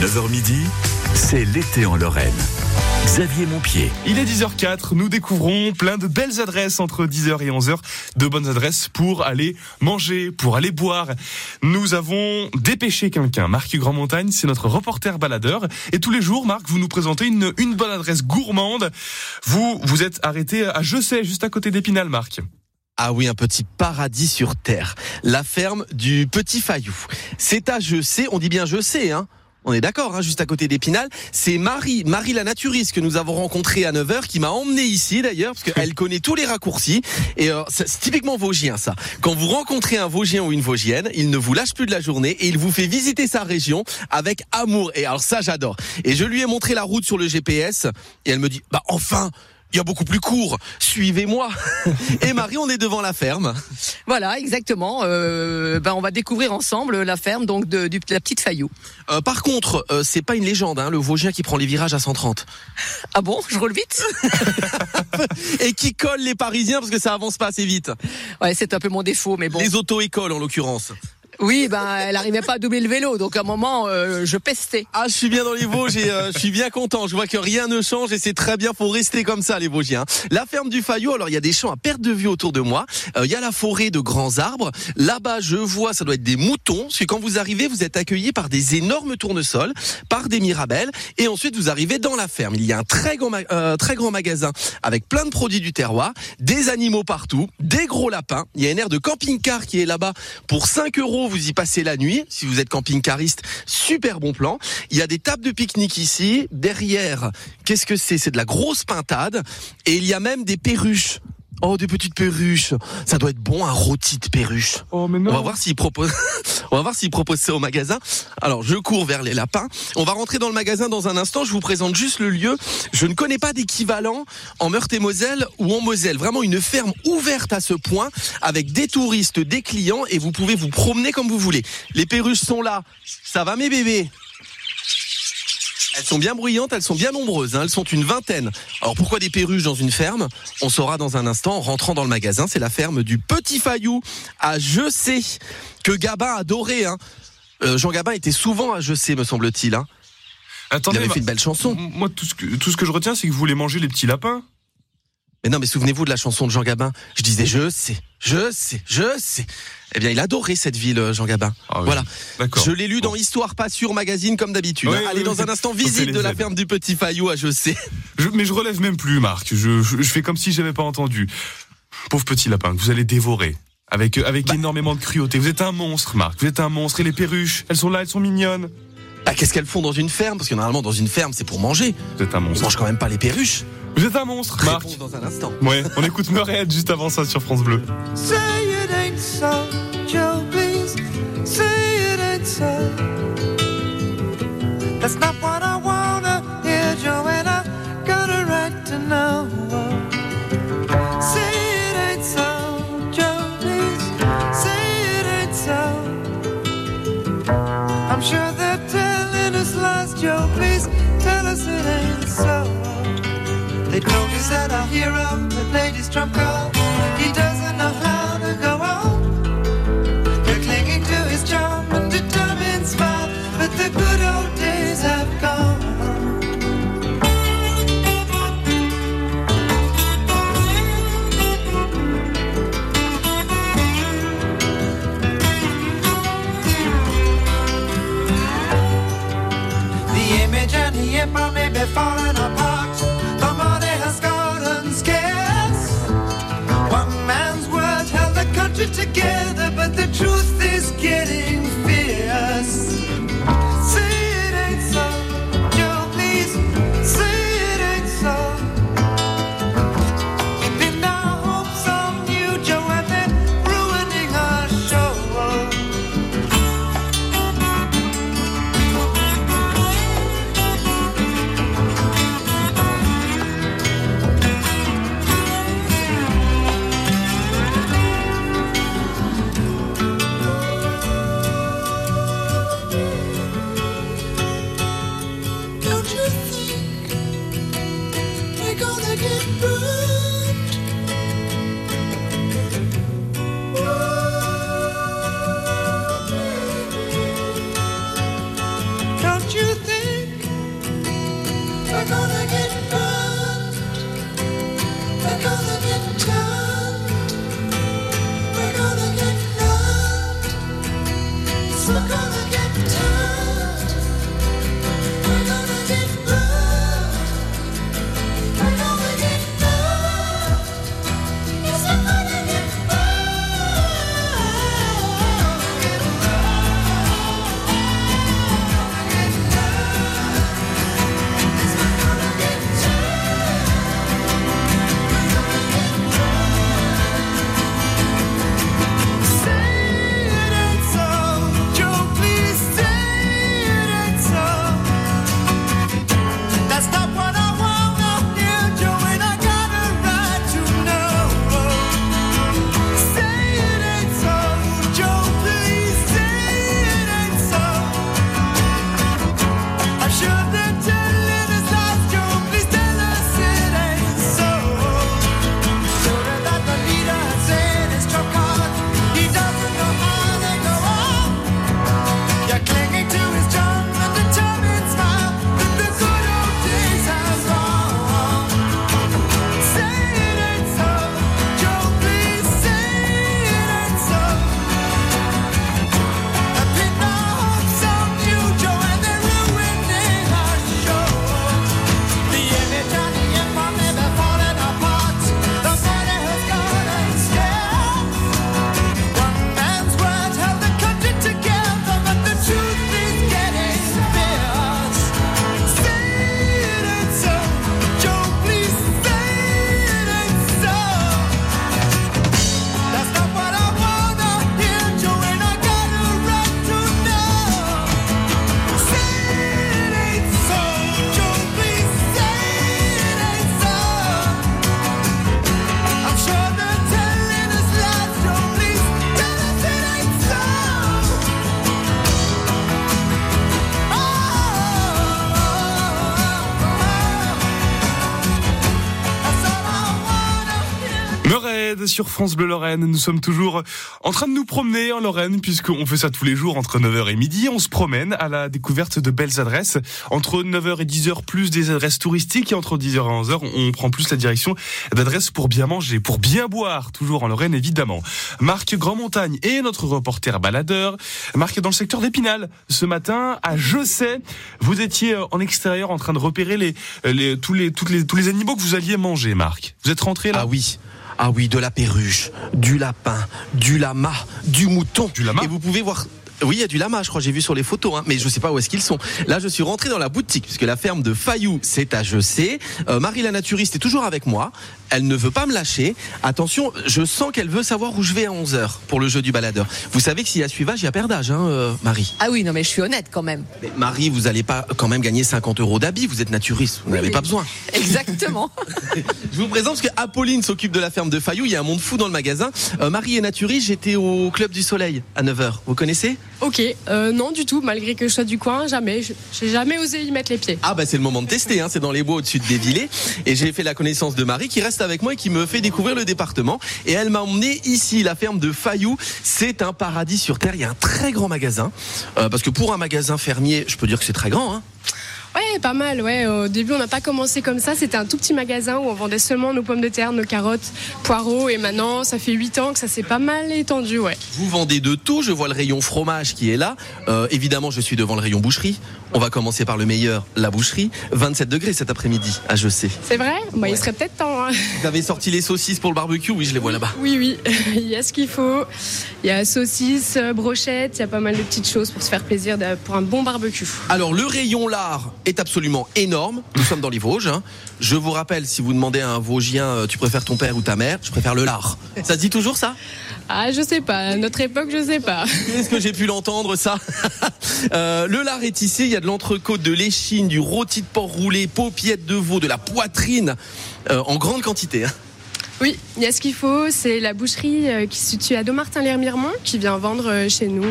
9h midi, c'est l'été en Lorraine. Xavier Montpied. Il est 10h04, nous découvrons plein de belles adresses entre 10h et 11h, de bonnes adresses pour aller manger, pour aller boire. Nous avons dépêché quelqu'un, Marc Grand Montagne, c'est notre reporter baladeur. Et tous les jours, Marc, vous nous présentez une, une bonne adresse gourmande. Vous, vous êtes arrêté à Je sais, juste à côté d'Épinal, Marc. Ah oui, un petit paradis sur terre. La ferme du Petit Fayou. C'est à Je sais, on dit bien Je sais, hein on est d'accord, hein, juste à côté d'Épinal. C'est Marie, Marie la naturiste que nous avons rencontrée à 9h, qui m'a emmené ici d'ailleurs, parce qu'elle connaît tous les raccourcis. Et euh, c'est typiquement Vosgien ça. Quand vous rencontrez un Vosgien ou une Vosgienne, il ne vous lâche plus de la journée et il vous fait visiter sa région avec amour. Et alors ça, j'adore. Et je lui ai montré la route sur le GPS et elle me dit, bah enfin il y a beaucoup plus court. Suivez-moi. Et Marie, on est devant la ferme. Voilà, exactement. Euh, ben on va découvrir ensemble la ferme donc de, de la petite Fayou. Euh, par contre, euh, c'est pas une légende, hein, le Vosgien qui prend les virages à 130. Ah bon? Je roule vite? Et qui colle les Parisiens parce que ça avance pas assez vite. Ouais, c'est un peu mon défaut, mais bon. Les auto-écoles en l'occurrence. Oui, ben elle arrivait pas à doubler le vélo, donc à un moment euh, je pestais. Ah, je suis bien dans les Vosges euh, je suis bien content. Je vois que rien ne change et c'est très bien. Faut rester comme ça, les Vosgiens. La ferme du Fayot. Alors il y a des champs à perte de vue autour de moi. Euh, Il y a la forêt de grands arbres. Là-bas, je vois, ça doit être des moutons. Parce que quand vous arrivez, vous êtes accueillis par des énormes tournesols, par des mirabelles, et ensuite vous arrivez dans la ferme. Il y a un très grand, très grand magasin avec plein de produits du terroir, des animaux partout, des gros lapins. Il y a une aire de camping-car qui est là-bas pour 5 euros. Vous y passez la nuit. Si vous êtes camping-cariste, super bon plan. Il y a des tables de pique-nique ici. Derrière, qu'est-ce que c'est? C'est de la grosse pintade. Et il y a même des perruches. Oh, des petites perruches. Ça doit être bon, un rôti de perruche. Oh, mais On non. va voir s'il propose. On va voir s'il propose ça au magasin. Alors, je cours vers les lapins. On va rentrer dans le magasin dans un instant. Je vous présente juste le lieu. Je ne connais pas d'équivalent en Meurthe-et-Moselle ou en Moselle. Vraiment une ferme ouverte à ce point, avec des touristes, des clients, et vous pouvez vous promener comme vous voulez. Les perruches sont là. Ça va, mes bébés? Elles sont bien bruyantes, elles sont bien nombreuses, hein, elles sont une vingtaine. Alors pourquoi des perruches dans une ferme? On saura dans un instant en rentrant dans le magasin. C'est la ferme du Petit Fayou à Je sais que Gabin adorait. Hein. Euh, Jean Gabin était souvent à Je sais, me semble-t-il. Hein. Il avait fait une belle chanson. moi tout ce, que, tout ce que je retiens, c'est que vous voulez manger les petits lapins. Mais non, mais souvenez-vous de la chanson de Jean Gabin. Je disais je sais, je sais, je sais. Eh bien, il adorait cette ville, euh, Jean Gabin. Ah oui, Voilà. Je l'ai lu Bon. dans Histoire pas sûre magazine comme d'habitude. Oui, hein. oui, Allez, dans un instant, visite de la ferme du Petit Fayou à Je sais. Je- mais je relève même plus, Marc. Je, je, je fais comme si j'avais pas entendu. Pauvre petit lapin que vous allez dévorer. Avec, euh, avec Bah. énormément de cruauté. Vous êtes un monstre, Marc. Vous êtes un monstre. Et les perruches, elles sont là, elles sont mignonnes. Bah, qu'est-ce qu'elles font dans une ferme? Parce que normalement, dans une ferme, c'est pour manger. Vous êtes un On monstre. mange quand même pas les perruches. Vous êtes un monstre, Marc. Dans un instant. Ouais, on écoute Murray juste avant ça sur France Bleu. Say it ain't so, Joe, please. Say it ain't so. That's not what I wanna That our hero, the lady's trump call, he doesn't know how to go on. They're clinging to his charm and determined smile, but the good old days have gone. The image and the empire may be falling together, but the truth sur France Bleu Lorraine. Nous sommes toujours en train de nous promener en Lorraine puisqu'on fait ça tous les jours entre 9h et midi. On se promène à la découverte de belles adresses. Entre 9h et 10h plus des adresses touristiques et entre 10h et 11h on prend plus la direction d'adresses pour bien manger, pour bien boire. Toujours en Lorraine évidemment. Marc Grand-Montagne est notre reporter baladeur. Marc est dans le secteur d'Épinal. Ce matin à Je sais, vous étiez en extérieur en train de repérer les, les, tous, les, les, tous les animaux que vous alliez manger Marc. Vous êtes rentré là? Ah oui. Ah oui, de la perruche, du lapin, du lama, du mouton. Du lama Et vous pouvez voir. Oui, il y a du lama, je crois, j'ai vu sur les photos, hein, mais je sais pas où est-ce qu'ils sont. Là, je suis rentré dans la boutique, puisque la ferme de Fayou, c'est à Je sais. Euh, Marie la naturiste est toujours avec moi. Elle ne veut pas me lâcher. Attention, je sens qu'elle veut savoir où je vais à 11h pour le jeu du baladeur. Vous savez que s'il y a suivage, il y a perdage, hein, euh, Marie. Ah oui, non mais je suis honnête quand même. Mais Marie, vous allez pas quand même gagner 50 euros d'habits, vous êtes naturiste, vous n'avez pas besoin. Exactement. Je vous présente parce que Apolline s'occupe de la ferme de Fayou. Il y a un monde fou dans le magasin. Euh, Marie est naturiste. J'étais au Club du Soleil à 9h. Vous connaissez? Ok, euh, non du tout, malgré que je sois du coin, jamais. J'ai jamais osé y mettre les pieds. Ah bah c'est le moment de tester. Hein. C'est dans les bois au-dessus de Dévillers. Et j'ai fait la connaissance de Marie qui reste avec moi et qui me fait découvrir le département. Et elle m'a emmené ici, la ferme de Fayou. C'est un paradis sur terre. Il y a un très grand magasin. Euh, parce que pour un magasin fermier, je peux dire que c'est très grand. Hein. Ouais, pas mal, ouais. Au début, on n'a pas commencé comme ça. C'était un tout petit magasin où on vendait seulement nos pommes de terre, nos carottes, poireaux. Et maintenant, ça fait 8 ans que ça s'est pas mal étendu, ouais. Vous vendez de tout. Je vois le rayon fromage qui est là. Euh, évidemment, je suis devant le rayon boucherie. On va commencer par le meilleur, la boucherie. 27 degrés cet après-midi. Ah, je sais. C'est vrai bah, Il serait peut-être temps. hein. Vous avez sorti les saucisses pour le barbecue Oui, je les vois là-bas. Oui, oui, il y a ce qu'il faut. Il y a saucisses, euh, brochettes, il y a pas mal de petites choses pour se faire plaisir pour un bon barbecue. Alors, le rayon lard est absolument énorme. Nous sommes dans les Vosges. hein. Je vous rappelle, si vous demandez à un Vosgien, euh, tu préfères ton père ou ta mère Je préfère le lard. Ça se dit toujours ça? Ah, je sais pas. À notre époque, je sais pas. Est-ce que j'ai pu l'entendre ça Euh, Le lard est ici. Il y a de l'entrecôte, de l'échine, du rôti de porc roulé, paupiètes de veau, de la poitrine, euh, en grande quantité. hein. Oui, il y a ce qu'il faut. C'est la boucherie euh, qui se situe à Domartin-Lermiremont qui vient vendre chez nous.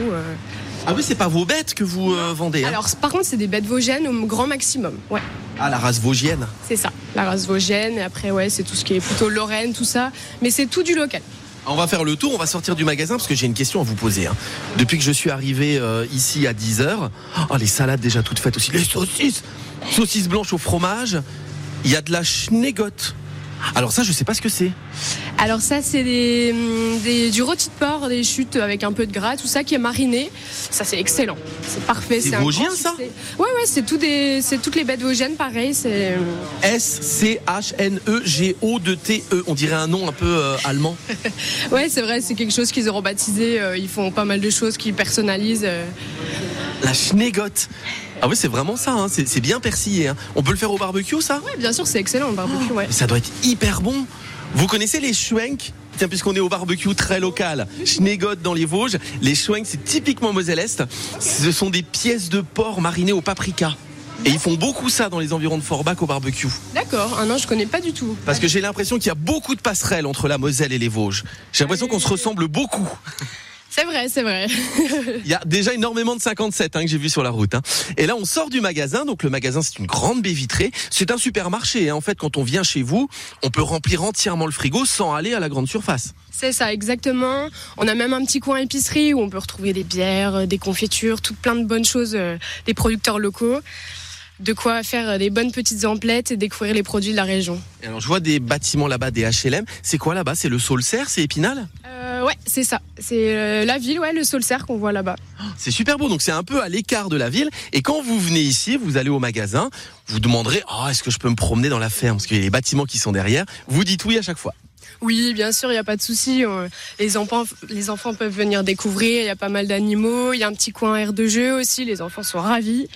Ah oui, c'est pas vos bêtes que vous euh, vendez. hein Alors, par contre, c'est des bêtes vosgiennes au grand maximum. Ouais, Ah, la race vosgienne. c'est ça. La race vosgienne. Et après, ouais, c'est tout ce qui est plutôt Lorraine, tout ça. Mais c'est tout du local. On va faire le tour, on va sortir du magasin parce que j'ai une question à vous poser. hein. Depuis que je suis arrivé euh, ici à 10h, oh, les salades déjà toutes faites aussi, les saucisses, saucisses blanches au fromage, il y a de la schnegotte. Alors ça, je sais pas ce que c'est. Alors ça, c'est des, hum, des- du rôti de porc, des chutes avec un peu de gras, tout ça qui est mariné. Ça, c'est excellent. C'est parfait. C'est un vosgien, ça. Ouais, ouais, c'est tout des, c'est toutes les bêtes vosgiennes, pareil. C'est hum, S-C-H-N-E-G-O-T-E. On dirait un nom un peu euh, allemand. ouais, c'est vrai, c'est quelque chose qu'ils auront baptisé. euh, ils font pas mal de choses qu'ils personnalisent. La schnegotte. Ah oui, c'est vraiment ça, hein, c'est bien persillé. hein. On peut le faire au barbecue, ça? Ouais, bien sûr, c'est excellent le barbecue. Ouais. Mais ça doit être hyper bon. Vous connaissez les schwenk Tiens, puisqu'on est au barbecue très local, Schneegott dans les Vosges, les schwenk, c'est typiquement Moselle-Est. Ce sont des pièces de porc marinées au paprika. Et ils font beaucoup ça dans les environs de Forbach au barbecue. D'accord. Ah non, je connais pas du tout. Parce que j'ai l'impression qu'il y a beaucoup de passerelles entre la Moselle et les Vosges. J'ai l'impression qu'on se ressemble beaucoup. C'est vrai, c'est vrai. Il y a déjà énormément de 57 hein, que j'ai vu sur la route. hein. Et là, on sort du magasin. Donc le magasin, c'est une grande baie vitrée. C'est un supermarché. hein. En fait, quand on vient chez vous, on peut remplir entièrement le frigo sans aller à la grande surface. C'est ça, exactement. On a même un petit coin épicerie où on peut retrouver des bières, euh, des confitures, tout plein de bonnes choses euh, des producteurs locaux. De quoi faire des bonnes petites emplettes et découvrir les produits de la région. Et alors, je vois des bâtiments là-bas, des HLM. C'est quoi là-bas? C'est le Saulcerre C'est Épinal? Euh, ouais, c'est ça. C'est euh, la ville, ouais, le Saulcerre qu'on voit là-bas. C'est super beau. Donc, c'est un peu à l'écart de la ville. Et quand vous venez ici, vous allez au magasin, vous demanderez Ah, est-ce que je peux me promener dans la ferme Parce qu'il y a les bâtiments qui sont derrière. Vous dites oui à chaque fois. Oui, bien sûr, il n'y a pas de souci. Euh, Les enfants, les enfants peuvent venir découvrir. Il y a pas mal d'animaux. Il y a un petit coin air de jeu aussi. Les enfants sont ravis.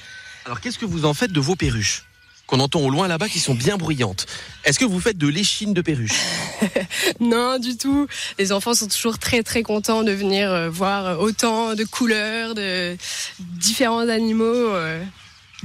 Alors, qu'est-ce que vous en faites de vos perruches qu'on entend au loin là-bas qui sont bien bruyantes? Est-ce que vous faites de l'échine de perruche? Non, du tout. Les enfants sont toujours très très contents de venir euh, voir autant de couleurs, de différents animaux.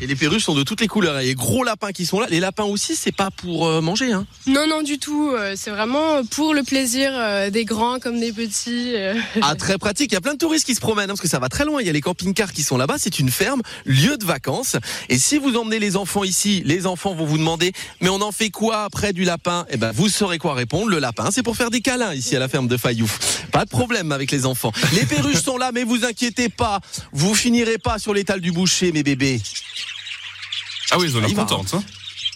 Et les perruches sont de toutes les couleurs. Et les gros lapins qui sont là. Les lapins aussi, c'est pas pour euh, manger. Hein. Non, non, du tout. euh, C'est vraiment pour le plaisir euh, des grands comme des petits. Ah, très pratique. Il y a plein de touristes qui se promènent hein, parce que ça va très loin. Il y a les camping-cars qui sont là-bas. C'est une ferme, lieu de vacances. Et si vous emmenez les enfants ici, les enfants vont vous demander mais on en fait quoi après du lapin? Eh ben, vous saurez quoi répondre. Le lapin, c'est pour faire des câlins ici à la ferme de Fayou. Pas de problème avec les enfants. Les perruches sont là, mais vous inquiétez pas. Vous finirez pas sur l'étal du boucher, mes bébés. Ah oui, ils ont l'air contentes. hein.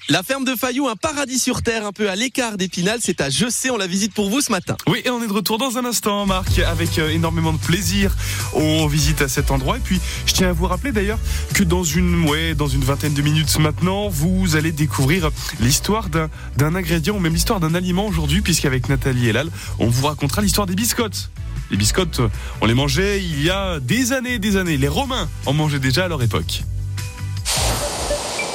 La ferme de Fayou, un paradis sur terre, un peu à l'écart d'Épinal. C'est à Je sais, on la visite pour vous ce matin. Oui, et on est de retour dans un instant, Marc, avec euh, énormément de plaisir. On visite à cet endroit. Et puis, je tiens à vous rappeler d'ailleurs que dans une, ouais, dans une vingtaine de minutes maintenant, vous allez découvrir l'histoire d'un, d'un ingrédient ou même l'histoire d'un aliment aujourd'hui, puisqu'avec Nathalie Elal, on vous racontera l'histoire des biscottes. Les biscottes, euh, on les mangeait il y a des années et des années. Les Romains en mangeaient déjà à leur époque.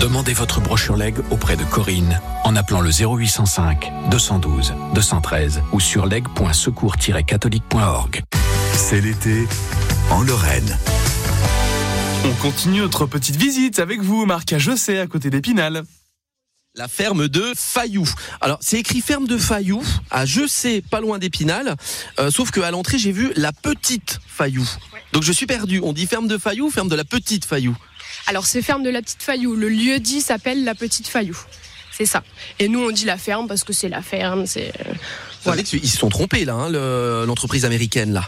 Demandez votre brochure leg auprès de Corinne en appelant le 0805 212 213 ou sur leg.secours-catholique.org. C'est l'été en Lorraine. On continue notre petite visite avec vous, Marc, à José, à côté d'Épinal. La ferme de Fayou. Alors, c'est écrit ferme de Fayou, à Je sais, pas loin d'Épinal. Euh, sauf qu'à l'entrée, j'ai vu la petite Fayou. Donc, je suis perdu. On dit ferme de Fayou ou ferme de la petite Fayou Alors, c'est ferme de la Petite Fayou. Le lieu dit s'appelle la Petite Fayou. C'est ça. Et nous, on dit la ferme parce que c'est la ferme. C'est euh, savez qu'ils se sont trompés, là, hein, le- l'entreprise américaine, là,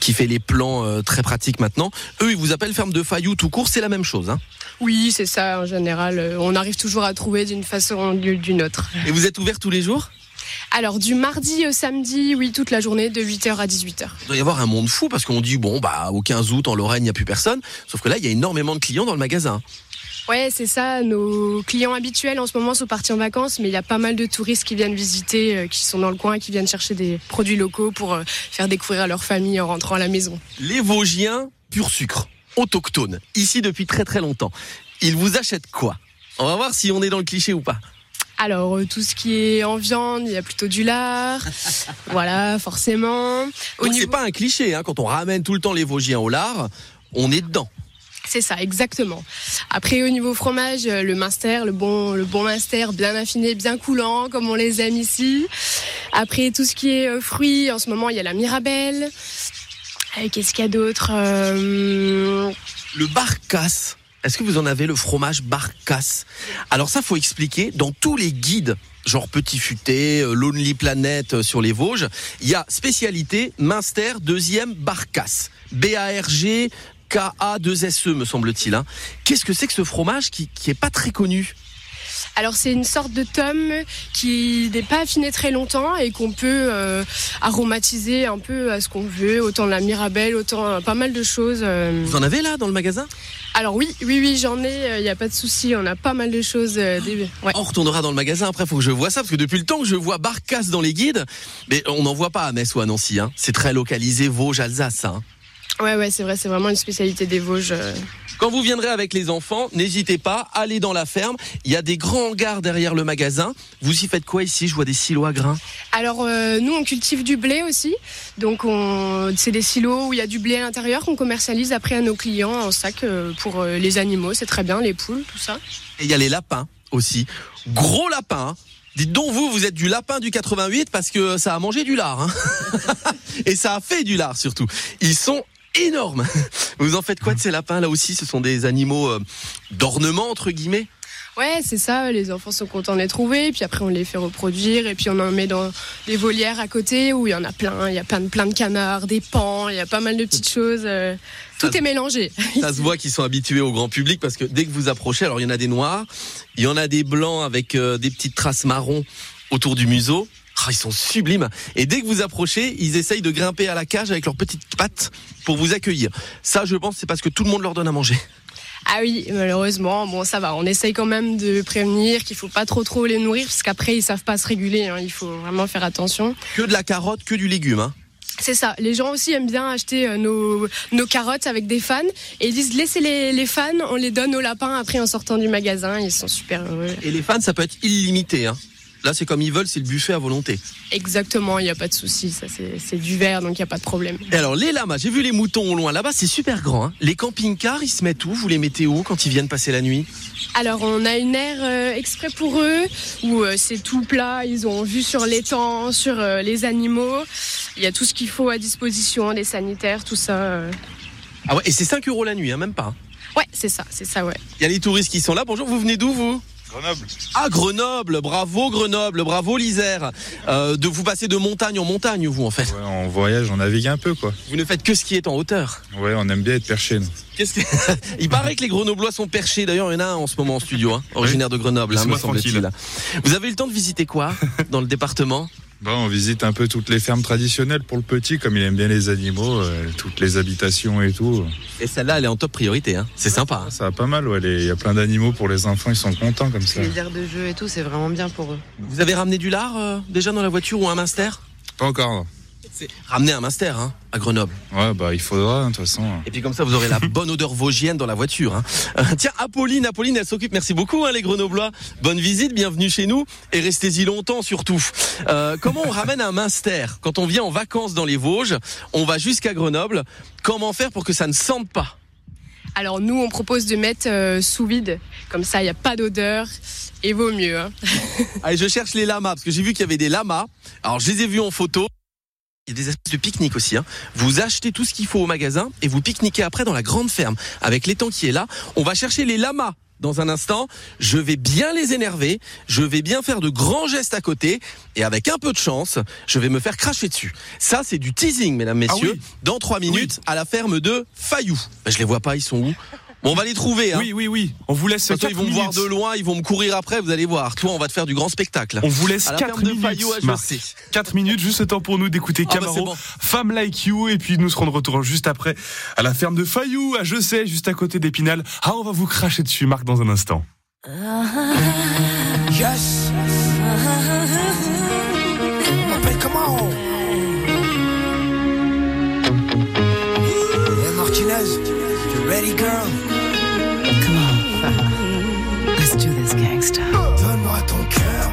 qui fait les plans euh, très pratiques maintenant. Eux, ils vous appellent ferme de Fayou tout court, c'est la même chose. Hein. oui, c'est ça. En général, euh, on arrive toujours à trouver d'une façon ou d'une autre. Et vous êtes ouvert tous les jours? Alors, du mardi au samedi, oui, toute la journée, de 8h à 18h. Il doit y avoir un monde fou parce qu'on dit, bon, bah, au 15 août, en Lorraine, il n'y a plus personne. Sauf que là, il y a énormément de clients dans le magasin. Ouais, c'est ça. Nos clients habituels en ce moment sont partis en vacances, mais il y a pas mal de touristes qui viennent visiter, euh, qui sont dans le coin, qui viennent chercher des produits locaux pour euh, faire découvrir à leur famille en rentrant à la maison. Les Vosgiens, pur sucre, autochtones, ici depuis très très longtemps. Ils vous achètent quoi? On va voir si on est dans le cliché ou pas. Alors, euh, tout ce qui est en viande, il y a plutôt du lard. voilà, forcément. Au Donc, C'est pas un cliché, hein, quand on ramène tout le temps les Vosgiens au lard, on est dedans. C'est ça, exactement. Après, au niveau fromage, euh, le Minster, le bon, le bon Minster, bien affiné, bien coulant, comme on les aime ici. Après, tout ce qui est euh, fruits, en ce moment, il y a la Mirabelle. Euh, Qu'est-ce qu'il y a d'autre Euh, Le barcasse. Est-ce que vous en avez le fromage barcasse? Alors ça, faut expliquer. Dans tous les guides, genre Petit Futé, euh, Lonely Planet euh, sur les Vosges, il y a spécialité Minster deuxième barcasse. B-A-R-G. K-A-2-S-E, me semble-t-il. hein. Qu'est-ce que c'est que ce fromage qui, qui pas très connu? Alors, c'est une sorte de tome qui n'est pas affiné très longtemps et qu'on peut euh, aromatiser un peu à ce qu'on veut, autant la Mirabelle, autant euh, pas mal de choses. euh. Vous en avez là dans le magasin? Alors oui, oui, oui, j'en ai, il n'y a pas de souci, on a pas mal de choses. des- ouais. On retournera dans le magasin après, faut que je vois ça, parce que depuis le temps que je vois Barcasse dans les guides, mais on n'en voit pas à Metz ou à Nancy. Hein. C'est très localisé Vosges, Alsace. Hein. Ouais, ouais, c'est vrai, c'est vraiment une spécialité des Vosges. euh. Quand vous viendrez avec les enfants, n'hésitez pas, allez dans la ferme. Il y a des grands hangars derrière le magasin. Vous y faites quoi ici? Je vois des silos à grains. Alors euh, nous, on cultive du blé aussi, donc on... c'est des silos où il y a du blé à l'intérieur qu'on commercialise après à nos clients en sac euh, pour euh, les animaux, c'est très bien, les poules, tout ça. Et il y a les lapins aussi. Gros lapins. hein. Dites donc vous, vous êtes du lapin du 88 parce que ça a mangé du lard. hein. Et ça a fait du lard surtout. Ils sont énormes. Vous en faites quoi de ces lapins là aussi? Ce sont des animaux euh, d'ornement entre guillemets? Ouais, c'est ça, les enfants sont contents de les trouver, puis après on les fait reproduire, et puis on en met dans des volières à côté où il y en a plein, il y a plein de, plein de canards, des pans, il y a pas mal de petites choses, euh, tout Ça- est mélangé. Ça se voit qu'ils sont habitués au grand public parce que dès que vous approchez, alors il y en a des noirs, il y en a des blancs avec euh, des petites traces marron autour du museau. Ah, ils sont sublimes. Et dès que vous approchez, ils essayent de grimper à la cage avec leurs petites pattes pour vous accueillir. Ça, je pense, c'est parce que tout le monde leur donne à manger. Ah oui, malheureusement, bon ça va, on essaye quand même de prévenir qu'il faut pas trop trop les nourrir parce qu'après ils savent pas se réguler, hein, il faut vraiment faire attention. Que de la carotte, que du légume. Hein. C'est ça, les gens aussi aiment bien acheter euh, nos, nos carottes avec des fans et ils disent laissez les, les fans, on les donne aux lapins après en sortant du magasin, ils sont super heureux. Et les fans, ça peut être illimité. Hein. Là, c'est comme ils veulent, c'est le buffet à volonté. Exactement, il n'y a pas de souci, ça c'est du verre donc il n'y a pas de problème. Et alors, les lamas, j'ai vu les moutons au loin. Là-bas, c'est super grand. Hein. Les camping-cars, ils se mettent où? Vous les mettez où quand ils viennent passer la nuit? Alors on a une aire euh, exprès pour eux où euh, c'est tout plat, ils ont vu sur l'étang, sur euh, les animaux, il y a tout ce qu'il faut à disposition, les sanitaires, tout ça. Ah ouais, et c'est 5 euros la nuit, hein, même pas. hein. Ouais, c'est ça, c'est ça, ouais. Il y a les touristes qui sont là. Bonjour, vous venez d'où vous? Grenoble. Ah, Grenoble, bravo Grenoble, bravo l'Isère. Euh, de vous passer de montagne en montagne, vous en fait. Ouais, on voyage, on navigue un peu quoi. Vous ne faites que ce qui est en hauteur. Ouais, on aime bien être perché nous. Qu'est-ce que... Il paraît que les Grenoblois sont perchés. D'ailleurs, il y en a un en ce moment en studio, hein, originaire de Grenoble, hein, me semble-t-il. Vous avez eu le temps de visiter quoi dans le département? Bon, on visite un peu toutes les fermes traditionnelles pour le petit, comme il aime bien les animaux, euh, toutes les habitations et tout. Et celle-là, elle est en top priorité. Hein. C'est sympa. hein. Ça va pas mal, ouais. Il y a plein d'animaux pour les enfants, ils sont contents comme ça. Les aires de jeu et tout, c'est vraiment bien pour eux. Vous avez ramené du lard euh, déjà dans la voiture ou un minster? Pas encore. non. Ramenez un minster hein, à Grenoble. Ouais, bah il faudra, hein, de toute façon. Et puis comme ça, vous aurez la bonne odeur vosgienne dans la voiture. hein. Euh, tiens, Apolline, Apolline, elle s'occupe. Merci beaucoup, hein, les Grenoblois. Bonne visite, bienvenue chez nous et restez-y longtemps surtout. Euh, comment on ramène un minster quand on vient en vacances dans les Vosges? On va jusqu'à Grenoble. Comment faire pour que ça ne sente pas? Alors nous, on propose de mettre euh, sous vide, comme ça il n'y a pas d'odeur et vaut mieux. hein. Allez, je cherche les lamas parce que j'ai vu qu'il y avait des lamas. Alors, je les ai vus en photo. Il y a des espèces de pique-nique aussi. Hein. Vous achetez tout ce qu'il faut au magasin et vous pique-niquez après dans la grande ferme avec l'étang qui est là. On va chercher les lamas dans un instant. Je vais bien les énerver. Je vais bien faire de grands gestes à côté et avec un peu de chance, je vais me faire cracher dessus. Ça, c'est du teasing, mesdames, messieurs. oui. Dans trois minutes à la ferme de Fayou. Ben, je les vois pas. Ils sont où? Bon, on va les trouver. Hein. Oui, oui, oui. On vous laisse Parce qu'ils 4 vont me voir de loin, ils vont me courir après, vous allez voir. Toi, on va te faire du grand spectacle. On vous laisse À la 4 ferme de minutes. Fayou à Marc. José. 4 minutes, juste le temps pour nous d'écouter Ah bah, Camaro, c'est bon. Femme Like You, et puis nous serons de retour juste après à la ferme de Fayou, à Je sais, juste à côté d'Épinal. Ah, on va vous cracher dessus, Marc, dans un instant. Yes. On m'appelle comment? Hey Martinez, you ready girl? Donne-moi ton cœur,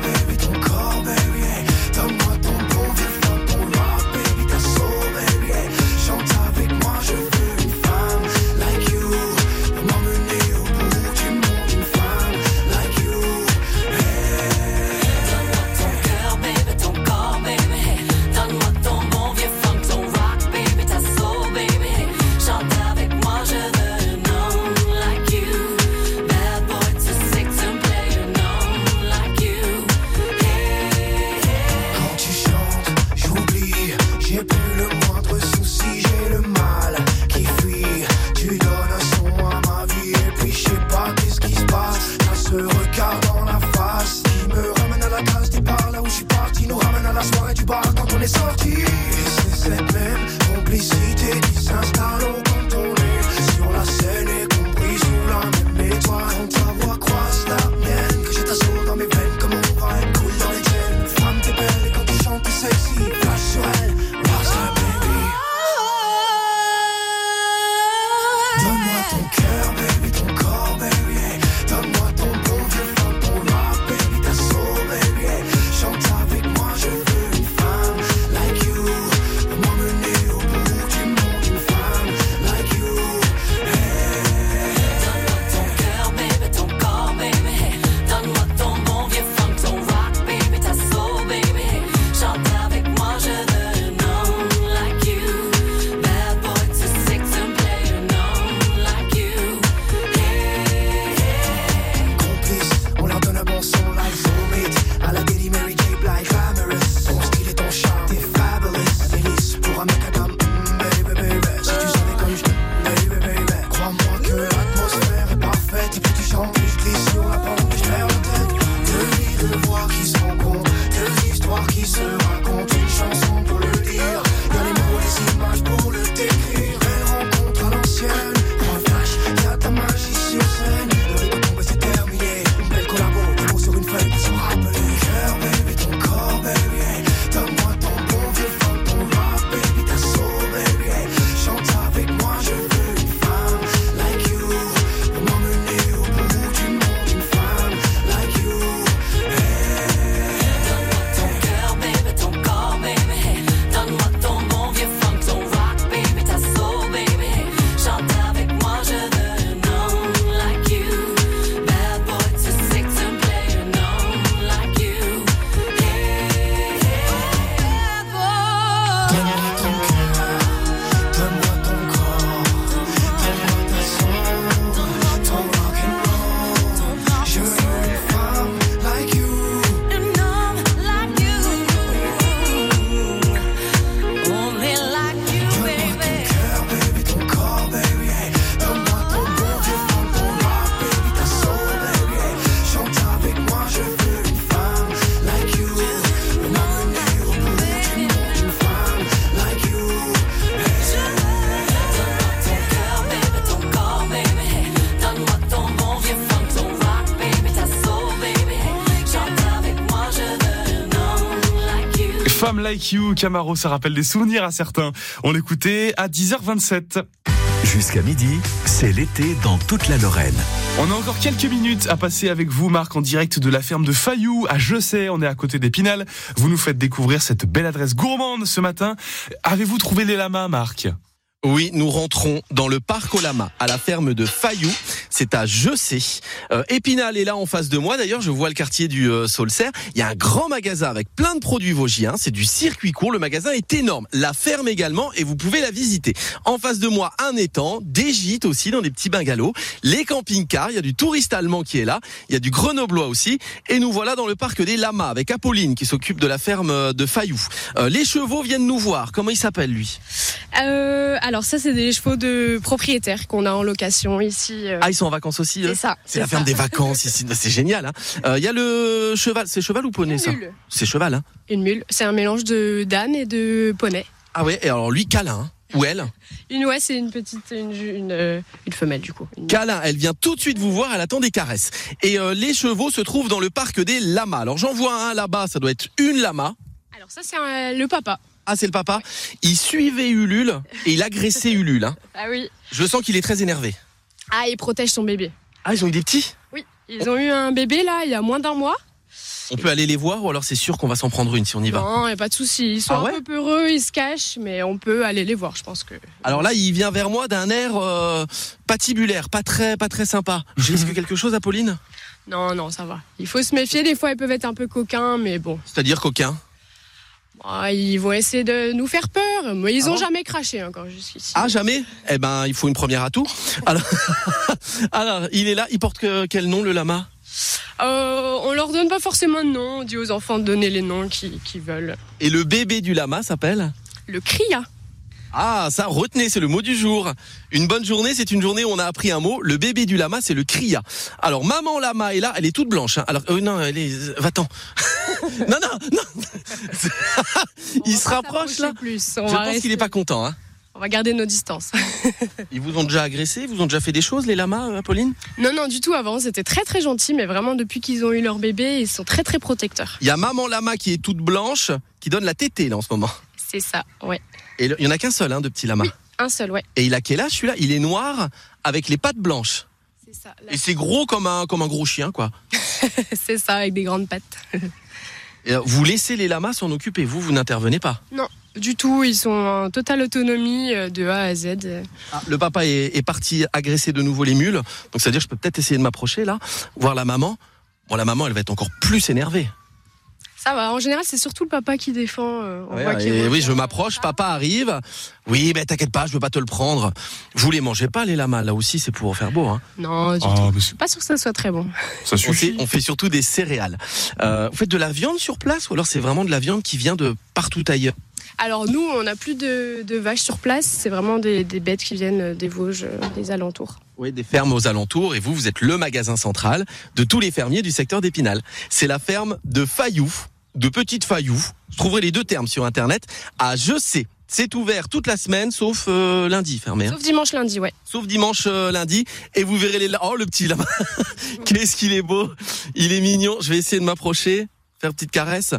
Like You, Camaro, ça rappelle des souvenirs à certains. On l'écoutait à 10h27. Jusqu'à midi, c'est l'été dans toute la Lorraine. On a encore quelques minutes à passer avec vous, Marc, en direct de la ferme de Fayou à Je sais. On est à côté d'Épinal. Vous nous faites découvrir cette belle adresse gourmande ce matin. Avez-vous trouvé les lamas, Marc? Oui, nous rentrons dans le parc aux Lamas, à la ferme de Fayou. C'est à Je sais. Euh, Épinal est là en face de moi. D'ailleurs, je vois le quartier du euh, Saulcerre. Il y a un grand magasin avec plein de produits vosgiens. C'est du circuit court. Le magasin est énorme. La ferme également et vous pouvez la visiter. En face de moi, un étang, des gîtes aussi dans des petits bungalows, les camping-cars. Il y a du touriste allemand qui est là. Il y a du grenoblois aussi. Et nous voilà dans le parc des Lamas avec Apolline qui s'occupe de la ferme euh, de Fayou. Euh, les chevaux viennent nous voir. Comment il s'appelle lui? Alors ça, c'est des chevaux de propriétaires qu'on a en location ici. Ah, ils sont en vacances aussi. c'est ça. C'est la ferme des vacances ici, c'est génial. hein. Euh, Il y a le cheval, c'est cheval ou poney Une ça mule. C'est cheval. Hein Une mule. C'est un mélange de d'âne et de poney. ah ouais, et alors lui câlin, hein ou elle Une ouais, c'est une petite, une, euh, une femelle du coup. Une- Câlin, elle vient tout de suite vous voir, elle attend des caresses. Et euh, les chevaux se trouvent dans le parc des lamas. Alors j'en vois un là-bas, ça doit être une lama. Alors ça, c'est le papa. Ah c'est le papa. Il suivait Ulule et il agressait Ulule. Hein. Ah oui. Je sens qu'il est très énervé. Ah, il protège son bébé. Ah ils ont eu des petits? Oui. Ils ont eu un bébé là, il y a moins d'un mois. On peut aller les voir ou alors c'est sûr qu'on va s'en prendre une si on y va? Non, il n'y a pas de souci. Ils sont Ah ouais? un peu peureux, ils se cachent, mais on peut aller les voir, je pense que. Alors là, il vient vers moi d'un air euh, patibulaire, pas très, pas très sympa. Je risque quelque chose, Apolline? Non, non, ça va. Il faut se méfier. Des fois, ils peuvent être un peu coquins, mais bon. C'est-à-dire coquin Ah, ils vont essayer de nous faire peur. Mais ils Ah ont bon jamais craché encore jusqu'ici. Ah, jamais Eh ben, il faut une première atout. Alors, alors il est là, il porte que- quel nom, le lama? Euh, on leur donne pas forcément de nom. On dit aux enfants de donner les noms qu'ils veulent. Et le bébé du lama s'appelle? Le cria. Ah, ça, retenez, c'est le mot du jour. Une bonne journée, c'est une journée où on a appris un mot. Le bébé du lama, c'est le cria. Alors, maman lama est là, elle est toute blanche. hein. Alors, euh, non, elle est... euh, Va-t'en. non, non, non. On il se rapproche, là Plus. On Je pense rester- qu'il est pas content. Hein. On va garder nos distances. Ils vous ont déjà agressé Ils vous ont déjà fait des choses, les lamas, euh, Apolline? Non, non, du tout. Avant, c'était très très gentil, mais vraiment depuis qu'ils ont eu leur bébé, ils sont très très protecteurs. Il y a maman lama qui est toute blanche, qui donne la tétée, là, en ce moment. C'est ça. Ouais. Et le- il y en a qu'un seul, hein, de petit lama. Oui. Un seul, ouais. Et il a quel âge, celui-là? Il est noir, avec les pattes blanches. C'est ça. Et c'est gros comme un, comme un gros chien, quoi. C'est ça, avec des grandes pattes. Et, vous laissez les lamas s'en occuper, vous, vous n'intervenez pas? Non, du tout. Ils sont en totale autonomie euh, de A à Z. Le papa est, est parti agresser de nouveau les mules, donc c'est-à-dire je peux peut-être essayer de m'approcher là, voir la maman. Bon, la maman, elle va être encore plus énervée. Ça va. En général, c'est surtout le papa qui défend. euh, on voit qu'il et revient. oui, je m'approche, papa arrive. Oui, mais t'inquiète pas, je veux pas te le prendre. Vous les mangez pas les lamas, là aussi c'est pour faire beau. Hein. Non, du Oh, tout. mais Pas sûr que ça soit très bon. ça On fait, on fait surtout des céréales. Euh, vous faites de la viande sur place ou alors c'est vraiment de la viande qui vient de partout ailleurs? Alors nous, on n'a plus de, de vaches sur place. C'est vraiment des, des bêtes qui viennent des Vosges, des alentours. Oui, des fermes aux alentours et vous, vous êtes le magasin central de tous les fermiers du secteur d'Épinal. C'est la ferme de Fayou, de Petite Fayou. Vous trouverez les deux termes sur Internet. À Je sais. C'est ouvert toute la semaine, sauf euh, lundi fermé. hein. Sauf dimanche, lundi, ouais. Sauf dimanche, euh, lundi. Et vous verrez les... Oh, le petit là-bas. Qu'est-ce qu'il est beau. Il est mignon. Je vais essayer de m'approcher, faire une petite caresse.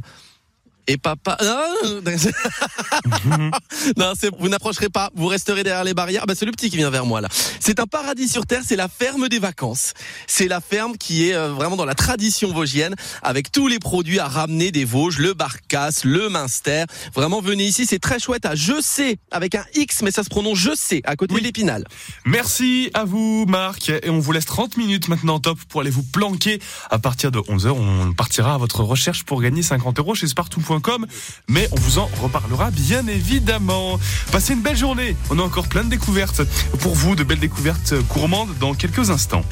Et papa... Non, non c'est- vous n'approcherez pas. Vous resterez derrière les barrières. Bah, c'est le petit qui vient vers moi là. C'est un paradis sur terre. C'est la ferme des vacances. C'est la ferme qui est euh, vraiment dans la tradition vosgienne, avec tous les produits à ramener des Vosges, le Barcasse, le Minster. Vraiment, venez ici. C'est très chouette à Je sais avec un X, mais ça se prononce Je sais à côté Oui. de l'Épinal. Merci à vous, Marc. Et on vous laisse 30 minutes maintenant top pour aller vous planquer. À partir de 11h, on partira à votre recherche pour gagner 50 euros chez Spartou.fr. mais on vous en reparlera bien évidemment. Passez une belle journée. On a encore plein de découvertes pour vous, de belles découvertes gourmandes dans quelques instants.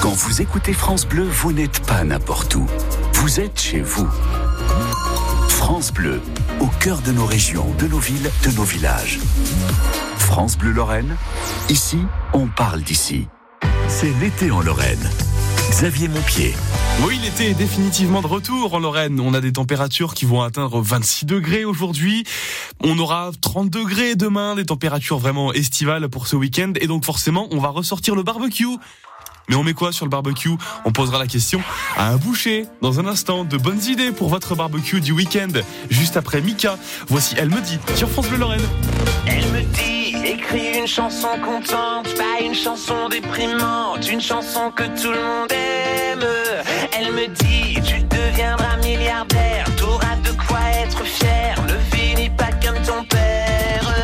Quand vous écoutez France Bleu, vous n'êtes pas n'importe où. Vous êtes chez vous. France Bleu, au cœur de nos régions, de nos villes, de nos villages. France Bleu Lorraine, ici, on parle d'ici. C'est l'été en Lorraine. Xavier Montpied. Oui, l'été est définitivement de retour en Lorraine. On a des températures qui vont atteindre 26 degrés aujourd'hui. On aura 30 degrés demain, des températures vraiment estivales pour ce week-end. Et donc forcément, on va ressortir le barbecue. Mais on met quoi sur le barbecue? On posera la question à un boucher. Dans un instant, de bonnes idées pour votre barbecue du week-end. Juste après Mika, voici Elle me dit sur France Bleu Lorraine. Elle me dit, une chanson contente, pas une chanson déprimante, une chanson que tout le monde aime. Elle me dit, tu deviendras milliardaire, t'auras de quoi être fier, ne finis pas comme ton père.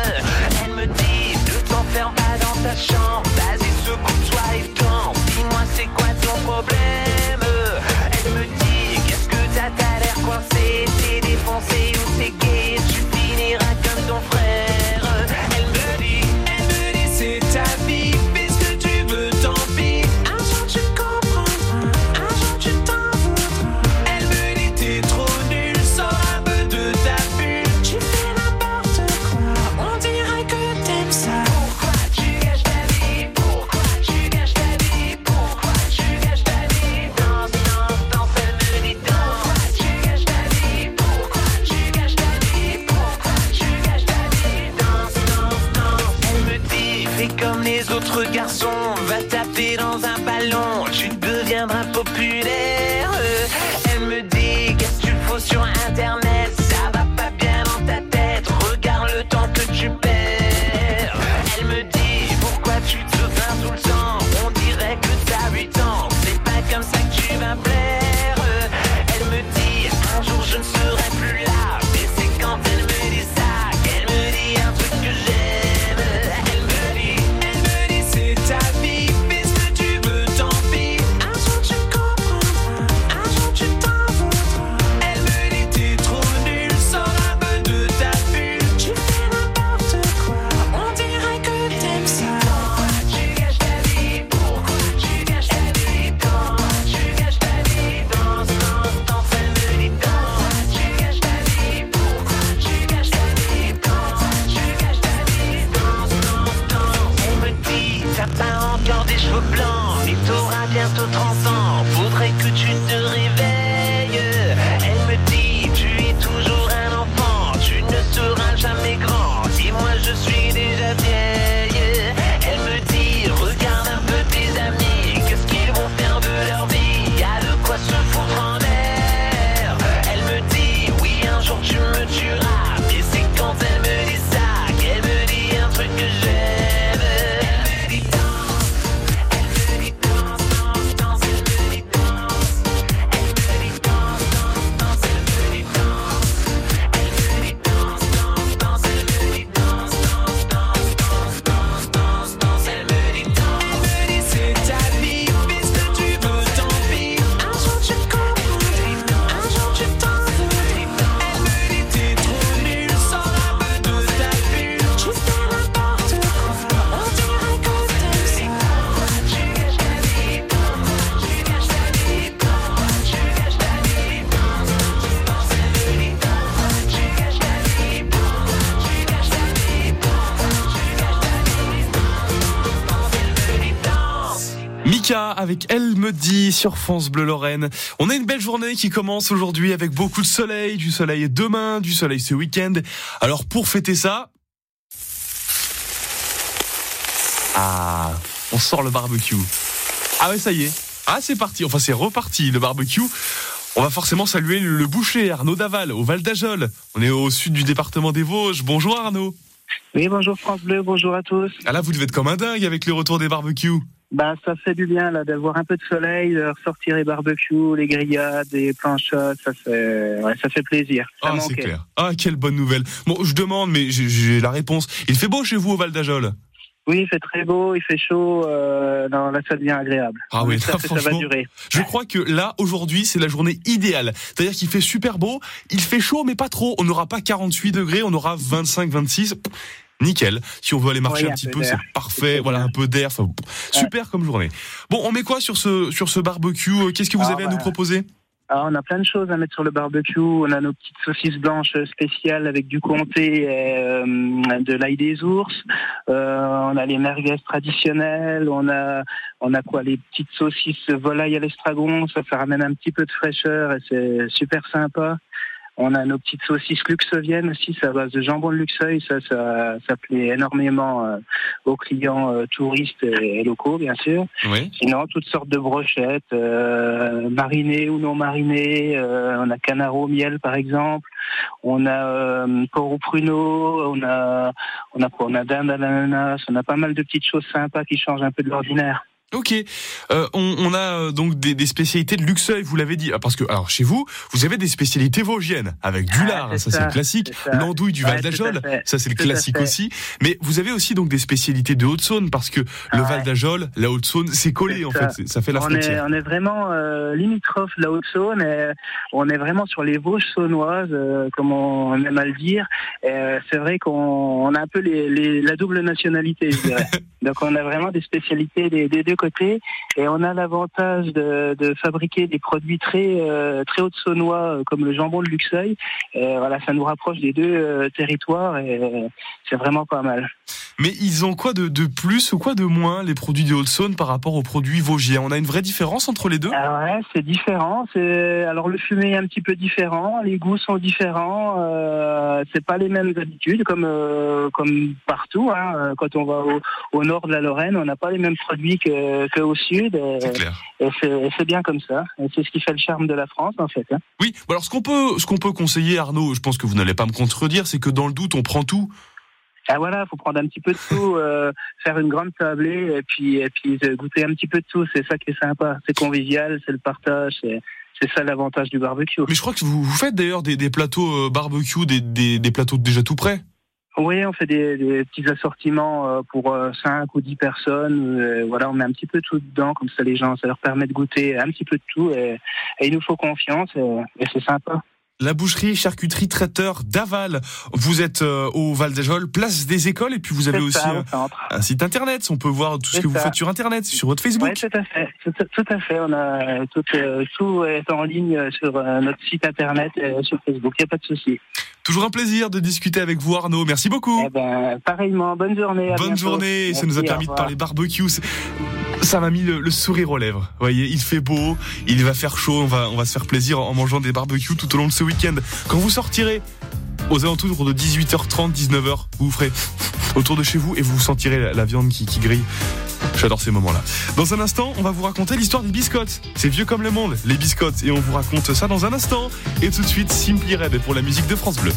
Elle me dit, ne t'enferme pas dans ta chambre, avec Elle me dit sur France Bleu Lorraine. On a une belle journée qui commence aujourd'hui avec beaucoup de soleil, du soleil demain, du soleil ce week-end. Alors pour fêter ça, ah, on sort le barbecue. Ah ouais, ça y est. Ah, c'est parti. Enfin, c'est reparti le barbecue. On va forcément saluer le boucher Arnaud Daval au Val d'Ajol. On est au sud du département des Vosges. Bonjour Arnaud. Oui, bonjour France Bleu, bonjour à tous. Ah là, vous devez être comme un dingue avec le retour des barbecues. Bah, ça fait du bien là d'avoir un peu de soleil, de ressortir les barbecues, les grillades, les planches, ça fait, ouais, ça fait plaisir. Ça Ah, c'est clair. Ah, quelle bonne nouvelle. Bon, je demande, mais j'ai- la réponse. Il fait beau chez vous au Val d'Ajol? Oui, il fait très beau, il fait chaud. Euh, non, là, ça devient agréable. Ah oui, espère là, ça va durer. Je crois que là, aujourd'hui, c'est la journée idéale. C'est-à-dire qu'il fait super beau, il fait chaud, mais pas trop. On n'aura pas 48 degrés, on aura 25, 26. Nickel. Si on veut aller marcher Oui, un un petit peu peu, c'est parfait. Voilà, un peu d'air. Enfin, super comme journée. Bon, on met quoi sur ce, sur ce barbecue Euh, Qu'est-ce que vous Ah, avez à bah, nous proposer? Ah, on a plein de choses à mettre sur le barbecue. On a nos petites saucisses blanches spéciales avec du comté et euh, de l'ail des ours. Euh, on a les merguez traditionnelles. On a, on a quoi Les petites saucisses volaille à l'estragon. Ça, ça ramène un petit peu de fraîcheur et c'est super sympa. On a nos petites saucisses luxoviennes aussi, c'est à base de jambon de Luxeuil. Ça, ça, ça plaît énormément euh, aux clients euh, touristes et, et locaux, bien sûr. Oui. Sinon, toutes sortes de brochettes, euh, marinées ou non marinées. euh, on a canard au miel, par exemple. On a euh, porc au pruneau. On a, on a quoi? On a dinde à l'ananas. On a pas mal de petites choses sympas qui changent un peu de l'ordinaire. Ok, Euh, on, on a euh, donc des, des spécialités de Luxeuil, vous l'avez dit. Ah, Parce que alors chez vous, vous avez des spécialités vosgiennes avec du Ah, lard, c'est ça c'est le classique. L'andouille du Ouais, Val d'Ajol, ça c'est le classique aussi. Mais vous avez aussi donc des spécialités de Haute-Saône parce que le Val d'Ajol, la Haute-Saône, c'est collé en ça. fait, ça fait la on est, frontière. on est vraiment euh, limitrophe de la Haute-Saône. et On est vraiment sur les Vosges saônoises, euh, comme on aime à le dire. Euh, c'est vrai qu'on on a un peu les, les- la double nationalité, je dirais. Donc on a vraiment des spécialités des, des deux côtés. Et on a l'avantage de, de fabriquer des produits très euh, très haute saunois, euh, comme le jambon de Luxeuil. Et voilà, ça nous rapproche des deux euh, territoires et euh, c'est vraiment pas mal. Mais ils ont quoi de, de plus ou quoi de moins les produits de Haute-Saône par rapport aux produits vosgiens? On a une vraie différence entre les deux? Ah ouais, c'est différent. Alors le fumé est un petit peu différent, les goûts sont différents. Euh, c'est pas les mêmes habitudes comme euh, comme partout. Hein. Quand on va au, au nord de la Lorraine, on n'a pas les mêmes produits que, que au sud. Et, C'est clair. et c'est bien comme ça. Et c'est ce qui fait le charme de la France en fait. hein. Oui, alors ce qu'on peut, ce qu'on peut conseiller, Arnaud, je pense que vous n'allez pas me contredire, c'est que dans le doute, on prend tout. Ah voilà, faut prendre un petit peu de tout, euh, faire une grande tablée et puis et puis euh, goûter un petit peu de tout. C'est ça qui est sympa. C'est convivial, c'est le partage. C'est ça l'avantage du barbecue. Mais je crois que vous, vous faites d'ailleurs des, des plateaux euh, barbecue, des, des, des plateaux déjà tout prêts. Oui, on fait des, des petits assortiments euh, pour 5 ou 10 personnes. Euh, voilà, on met un petit peu tout dedans, comme ça les gens, ça leur permet de goûter un petit peu de tout. Et, et il nous faut confiance, et, et c'est sympa. La boucherie, charcuterie, traiteur d'Aval. Vous êtes euh, au Val d'Ajol, place des écoles, et puis vous avez aussi ça, un, site internet. On peut voir tout ce que vous faites sur internet, sur votre Facebook. Oui, tout à fait. Tout, tout à fait. On a tout, euh, tout est en ligne sur euh, notre site internet et sur Facebook. Il n'y a pas de souci. Toujours un plaisir de discuter avec vous, Arnaud. Merci beaucoup. Eh ben, pareillement. Bonne journée. Bonne bientôt. journée. Ça nous a permis de parler barbecue. Ça m'a mis le, le sourire aux lèvres. Vous voyez, il fait beau, il va faire chaud. On va, on va se faire plaisir en mangeant des barbecues tout au long de ce week-end. Quand vous sortirez aux alentours de 18h30, 19h, vous vous ferez autour de chez vous et vous sentirez la, la viande qui, qui grille. J'adore ces moments-là. Dans un instant, on va vous raconter l'histoire des biscottes. C'est vieux comme le monde, les biscottes. Et on vous raconte ça dans un instant. Et tout de suite, Simply Red pour la musique de France Bleu.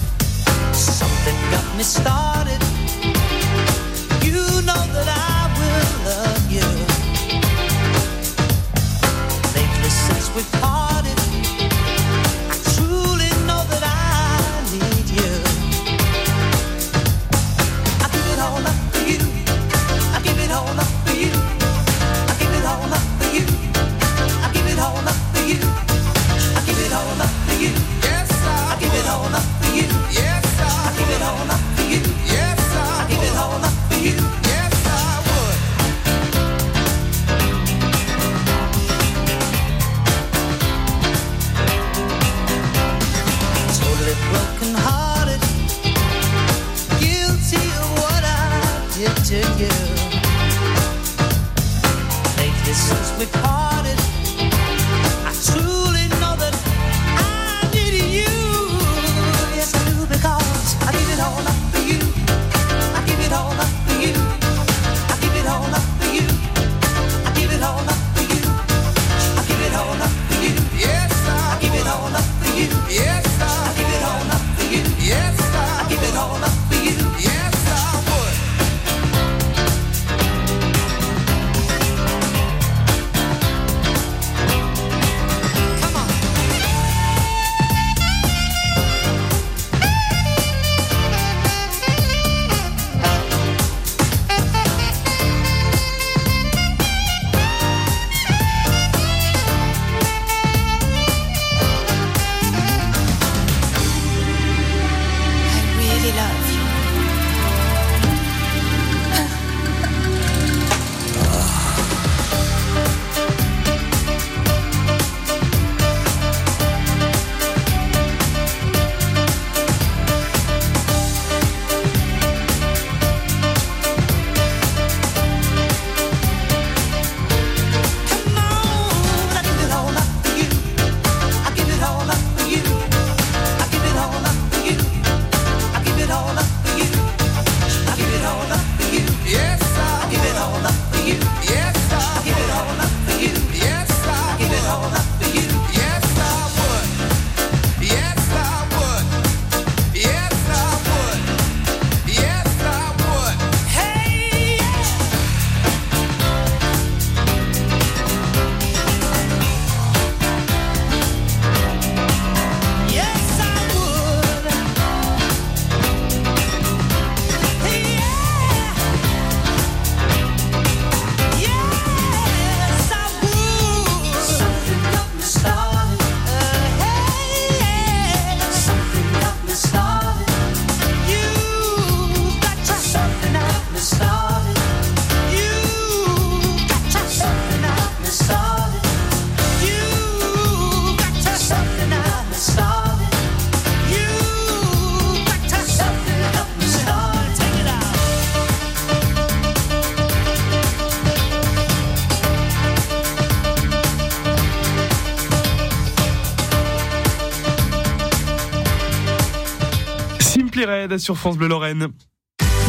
Simply Red sur France Bleu Lorraine.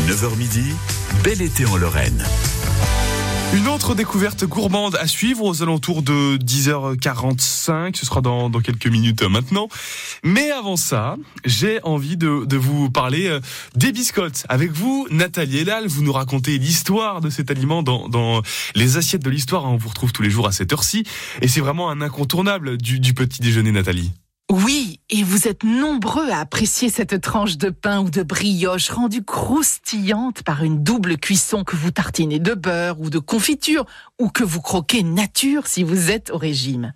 9h midi, bel été en Lorraine. Une autre découverte gourmande à suivre aux alentours de 10h45. Ce sera dans, dans quelques minutes maintenant. Mais avant ça, j'ai envie de, de vous parler euh, des biscottes. Avec vous, Nathalie Elal, vous nous racontez l'histoire de cet aliment dans, dans les assiettes de l'histoire. On vous retrouve tous les jours à cette heure-ci. Et c'est vraiment un incontournable du, du petit déjeuner, Nathalie. Oui, et vous êtes nombreux à apprécier cette tranche de pain ou de brioche rendue croustillante par une double cuisson que vous tartinez de beurre ou de confiture ou que vous croquez nature si vous êtes au régime.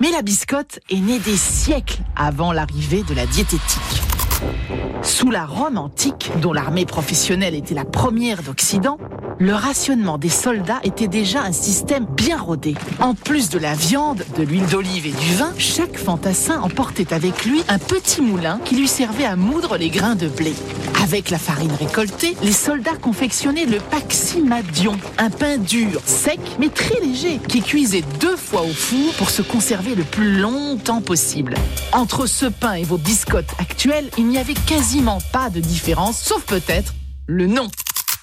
Mais la biscotte est née des siècles avant l'arrivée de la diététique. Sous la Rome antique, dont l'armée professionnelle était la première d'Occident, le rationnement des soldats était déjà un système bien rodé. En plus de la viande, de l'huile d'olive et du vin, chaque fantassin emportait avec lui un petit moulin qui lui servait à moudre les grains de blé. Avec la farine récoltée, les soldats confectionnaient le paximadion, un pain dur, sec mais très léger, qui cuisait deux fois au four pour se conserver le plus longtemps possible. Entre ce pain et vos biscottes actuelles, il n'y avait quasiment pas de différence, sauf peut-être le nom.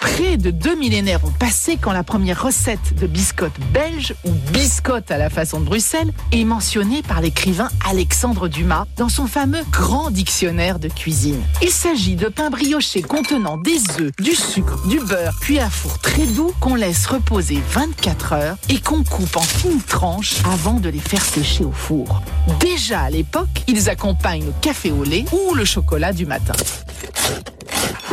Près de deux millénaires ont passé quand la première recette de biscotte belge, ou biscotte à la façon de Bruxelles, est mentionnée par l'écrivain Alexandre Dumas dans son fameux grand dictionnaire de cuisine. Il s'agit de pain brioché contenant des œufs, du sucre, du beurre, puis à four très doux qu'on laisse reposer 24 heures et qu'on coupe en fines tranches avant de les faire sécher au four. Déjà à l'époque, ils accompagnent le café au lait ou le chocolat du matin.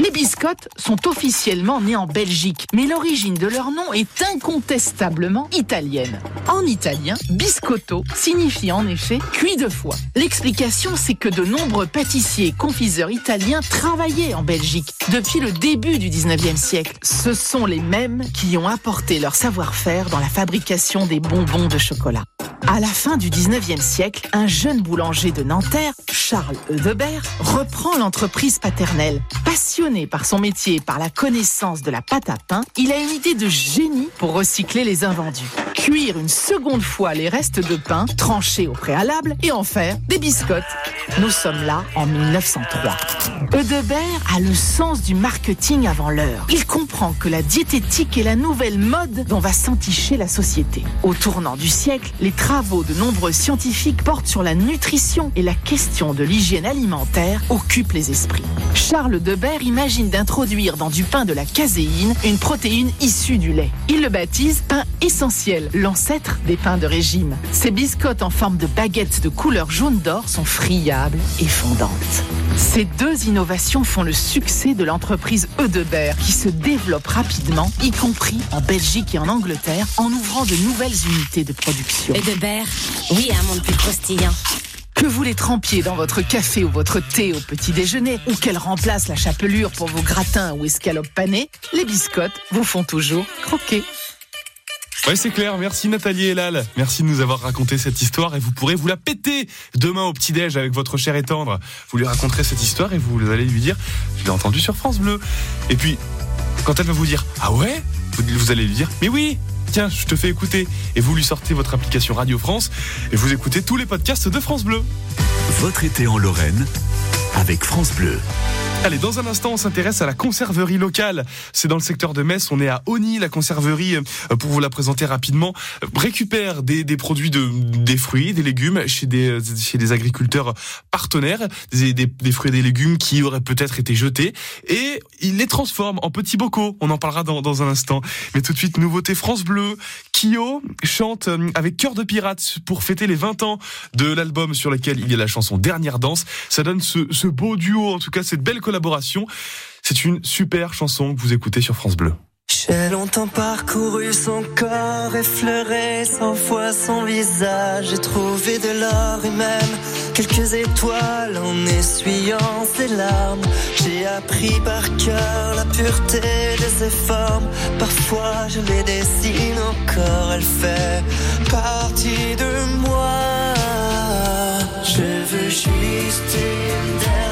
Les biscottes sont officiellement nées en Belgique, mais l'origine de leur nom est incontestablement italienne. En italien, biscotto signifie en effet cuit de foie. L'explication, c'est que de nombreux pâtissiers et confiseurs italiens travaillaient en Belgique depuis le début du 19e siècle. Ce sont les mêmes qui ont apporté leur savoir-faire dans la fabrication des bonbons de chocolat. À la fin du 19e siècle, un jeune boulanger de Nanterre, Charles Eudebert, reprend l'entreprise paternelle. Passionné par son métier et par la connaissance de la pâte à pain, il a une idée de génie pour recycler les invendus. Cuire une seconde fois les restes de pain, tranchés au préalable, et en faire des biscottes. Nous sommes là en 1903. Eudebert a le sens du marketing avant l'heure. Il comprend que la diététique est la nouvelle mode dont va s'enticher la société. Au tournant du siècle, les travaux de nombreux scientifiques portent sur la nutrition et la question de l'hygiène alimentaire occupe les esprits. Charles Debert imagine d'introduire dans du pain de la caséine une protéine issue du lait. Il le baptise pain essentiel, l'ancêtre des pains de régime. Ces biscottes en forme de baguettes de couleur jaune d'or sont friables et fondantes. Ces deux innovations font le succès de l'entreprise Eudebert qui se développe rapidement, y compris en Belgique et en Angleterre, en ouvrant de nouvelles unités de production. Eudebert, oui, un monde plus croustillant. Que vous les trempiez dans votre café ou votre thé au petit déjeuner, ou qu'elles remplacent la chapelure pour vos gratins ou escalopes panées, les biscottes vous font toujours croquer. Ouais, c'est clair. Merci Nathalie Elal. Merci de nous avoir raconté cette histoire et vous pourrez vous la péter demain au petit-déj avec votre cher et tendre. Vous lui raconterez cette histoire et vous allez lui dire, je l'ai entendu sur France Bleu. Et puis, quand elle va vous dire, ah ouais, vous allez lui dire, mais oui, tiens, je te fais écouter. Et vous lui sortez votre application Radio France et vous écoutez tous les podcasts de France Bleu. Votre été en Lorraine avec France Bleu. Allez, dans un instant, on s'intéresse à la conserverie locale. C'est dans le secteur de Metz. On est à Oni, la conserverie, euh, pour vous la présenter rapidement, récupère des, des produits de, des fruits, des légumes chez des, chez des agriculteurs partenaires, des, des, des fruits et des légumes qui auraient peut-être été jetés et il les transforme en petits bocaux. On en parlera dans, dans un instant. Mais tout de suite, nouveauté France Bleu. Kyo chante euh, avec Cœur de Pirate pour fêter les 20 ans de l'album sur lequel il y a la chanson Dernière Danse. Ça donne ce, ce beau duo, en tout cas cette belle C'est une super chanson que vous écoutez sur France Bleu. J'ai longtemps parcouru son corps, effleuré cent fois son visage. J'ai trouvé de l'or et même quelques étoiles en essuyant ses larmes. J'ai appris par cœur la pureté de ses formes. Parfois je les dessine encore, elle fait partie de moi. Je veux juste une dernière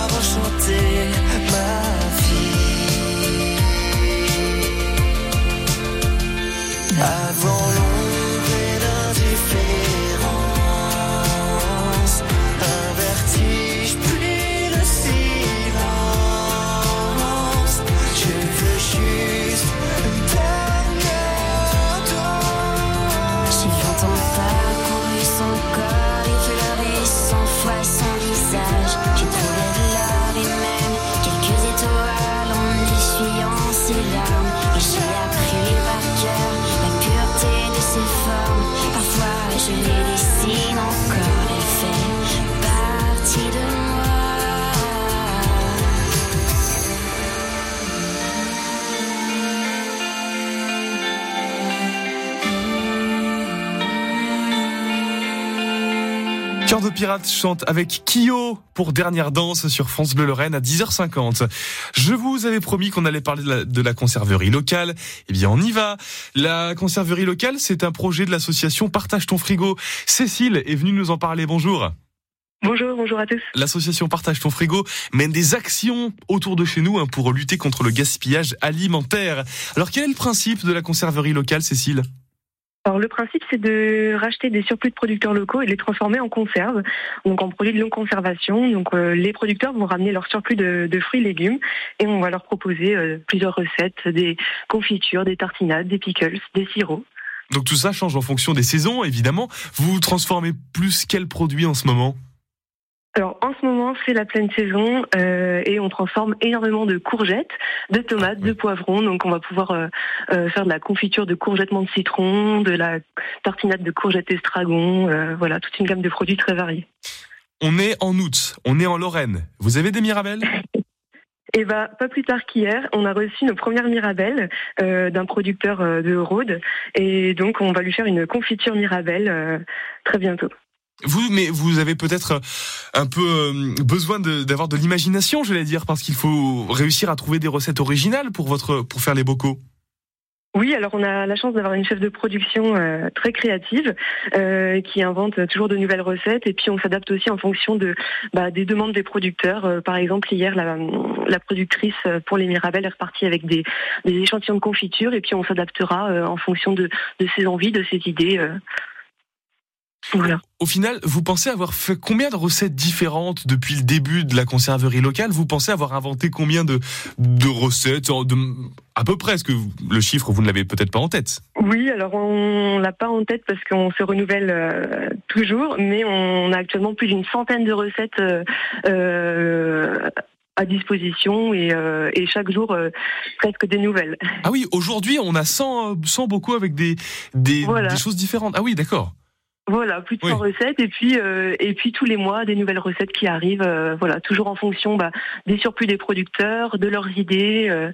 chante avec Kyo pour dernière danse sur France Bleu Lorraine à 10h50. Je vous avais promis qu'on allait parler de la, de la conserverie locale. Eh bien, on y va. La conserverie locale, c'est un projet de l'association Partage ton frigo. Cécile est venue nous en parler. Bonjour. Bonjour, bonjour à tous. L'association Partage ton frigo mène des actions autour de chez nous hein, pour lutter contre le gaspillage alimentaire. Alors, quel est le principe de la conserverie locale, Cécile? Alors le principe c'est de racheter des surplus de producteurs locaux et les transformer en conserve, donc en produits de longue conservation. Donc euh, les producteurs vont ramener leur surplus de, fruits et légumes et on va leur proposer euh, plusieurs recettes, des confitures, des tartinades, des pickles, des sirops. Donc tout ça change en fonction des saisons, évidemment. Vous transformez plus quel produit en ce moment? Alors en ce moment c'est la pleine saison euh, et on transforme énormément de courgettes, de tomates, de poivrons. Donc on va pouvoir euh, euh, faire de la confiture de courgettes menthe citron, de la tartinade de courgettes estragon, euh, voilà toute une gamme de produits très variés. On est en août, on est en Lorraine. Vous avez des mirabelles? Et bah, pas plus tard qu'hier, on a reçu nos premières mirabelles euh, d'un producteur euh, de Rhodes. Et donc, on va lui faire une confiture mirabelle euh, très bientôt. Vous, mais vous avez peut-être un peu euh, besoin d'avoir de, l'imagination, je vais dire, parce qu'il faut réussir à trouver des recettes originales pour votre pour faire les bocaux. Oui, alors on a la chance d'avoir une chef de production euh, très créative euh, qui invente toujours de nouvelles recettes et puis on s'adapte aussi en fonction de bah, des demandes des producteurs. Euh, par exemple, hier, la, productrice euh, pour les Mirabelles est repartie avec des, échantillons de confiture et puis on s'adaptera euh, en fonction de ses envies, de ses idées. Voilà. Au final, vous pensez avoir fait combien de recettes différentes depuis le début de la conserverie locale? Vous pensez avoir inventé combien de, de recettes de, À peu près, est-ce que le chiffre, vous ne l'avez peut-être pas en tête? Oui, alors on l'a pas en tête parce qu'on se renouvelle euh, toujours, mais on a actuellement plus d'une centaine de recettes euh, euh, à disposition et, euh, et chaque jour euh, presque des nouvelles. Ah oui, aujourd'hui, on a 100, euh, 100 bocaux avec des, des, Voilà. des choses différentes. Ah oui, d'accord. Voilà, plus de 100 recettes et puis euh, et puis tous les mois des nouvelles recettes qui arrivent. euh, voilà, toujours en fonction bah, des surplus des producteurs, de leurs idées. euh,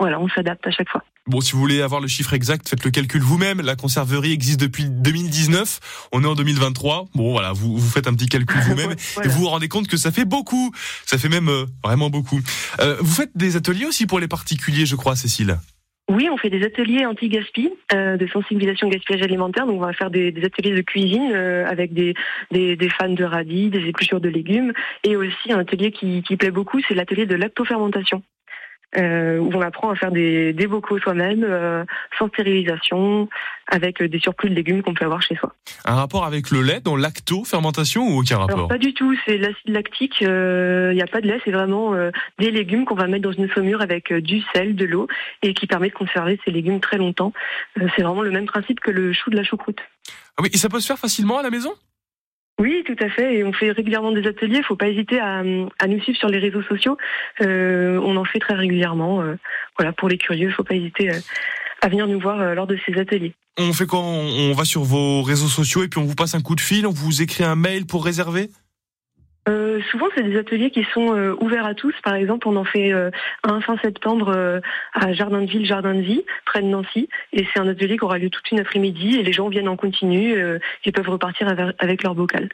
voilà, on s'adapte à chaque fois. Bon, si vous voulez avoir le chiffre exact, faites le calcul vous-même. La conserverie existe depuis 2019. On est en 2023. Bon, voilà, vous, vous faites un petit calcul vous-même et vous vous rendez compte que ça fait beaucoup. Ça fait même euh, vraiment beaucoup. Euh, vous faites des ateliers aussi pour les particuliers, je crois, Cécile? Oui, on fait des ateliers anti-gaspi, euh, de sensibilisation au gaspillage alimentaire. Donc, on va faire des, ateliers de cuisine euh, avec des, des, des fans de radis, des épluchures de légumes, et aussi un atelier qui, qui plaît beaucoup, c'est l'atelier de lactofermentation. Euh, où on apprend à faire des, des bocaux soi-même, euh, sans stérilisation, avec euh, des surplus de légumes qu'on peut avoir chez soi. Un rapport avec le lait dans lacto-fermentation ou aucun rapport Alors pas du tout, c'est l'acide lactique, il n'y a pas de lait, c'est vraiment euh, des légumes qu'on va mettre dans une saumure avec euh, du sel, de l'eau, et qui permet de conserver ces légumes très longtemps. Euh, c'est vraiment le même principe que le chou de la choucroute. Ah oui, et ça peut se faire facilement à la maison? Oui, tout à fait. Et on fait régulièrement des ateliers. Il faut pas hésiter à, à nous suivre sur les réseaux sociaux. Euh, on en fait très régulièrement. euh, voilà, pour les curieux, il faut pas hésiter euh, à venir nous voir lors de ces ateliers. On fait quand on va sur vos réseaux sociaux et puis on vous passe un coup de fil, on vous écrit un mail pour réserver? Euh, souvent, c'est des ateliers qui sont euh, ouverts à tous. Par exemple, on en fait euh, un fin septembre à Jardin de Ville, Jardin de Vie, près de Nancy. Et c'est un atelier qui aura lieu toute une après-midi et les gens viennent en continu et peuvent repartir avec leur bocal.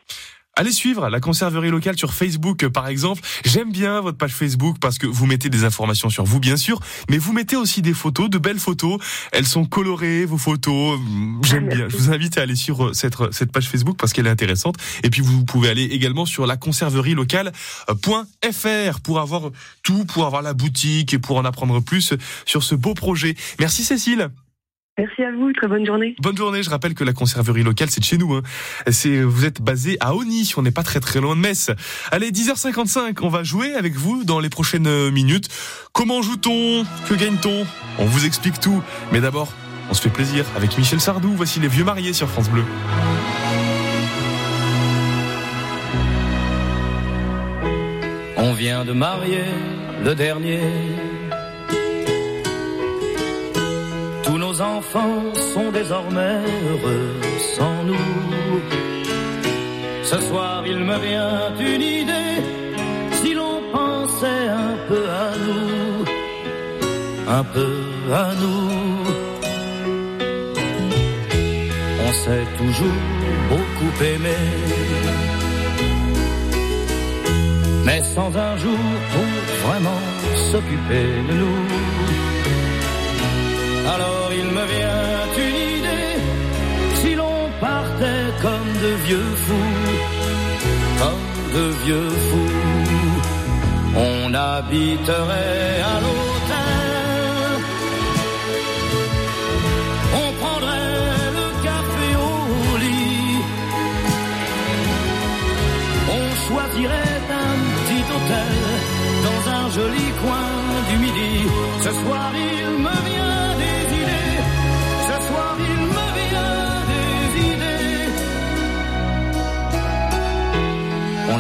Allez suivre la conserverie locale sur Facebook euh, par exemple. J'aime bien votre page Facebook parce que vous mettez des informations sur vous bien sûr, mais vous mettez aussi des photos, de belles photos. Elles sont colorées vos photos. Hum, J'aime bien. Je vous invite à aller sur euh, cette cette page Facebook parce qu'elle est intéressante. Et puis vous pouvez aller également sur la conserverie locale.fr pour avoir tout, pour avoir la boutique et pour en apprendre plus sur ce beau projet. Merci Cécile. Merci à vous, très bonne journée. Bonne journée. Je rappelle que la conserverie locale, c'est de chez nous. Hein. C'est, vous êtes basé à Ony. On n'est pas très très loin de Metz. Allez, 10h55. On va jouer avec vous dans les prochaines euh, minutes. Comment joue-t-on? Que gagne-t-on? On vous explique tout. Mais d'abord, on se fait plaisir avec Michel Sardou. Voici les vieux mariés sur France Bleu. On vient de marier le dernier. Enfants sont désormais heureux sans nous. Ce soir, il me vient une idée. Si l'on pensait un peu à nous, un peu à nous. On s'est toujours beaucoup aimé. mais sans un jour pour vraiment s'occuper de nous. Alors il me vient une idée, si l'on partait comme de vieux fous, comme de vieux fous, on habiterait à l'hôtel.